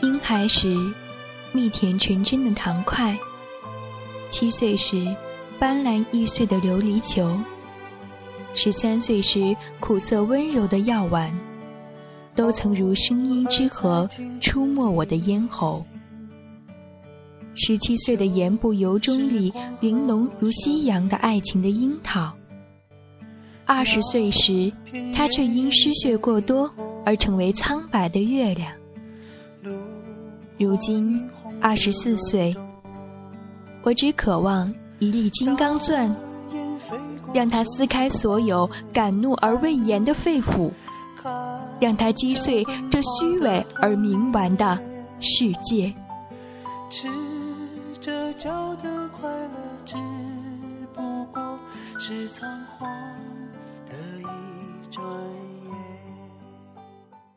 婴孩时，蜜甜纯真的糖块；七岁时，斑斓易碎的琉璃球；十三岁时，苦涩温柔的药丸，都曾如声音之河出没我的咽喉。十七岁的言不由衷里，玲珑如夕阳的爱情的樱桃。二十岁时，他却因失血过多而成为苍白的月亮。如今二十四岁，我只渴望一粒金刚钻，让它撕开所有敢怒而未言的肺腑，让它击碎这虚伪而冥顽的世界。赤着脚的快乐，只不过是仓皇的一转。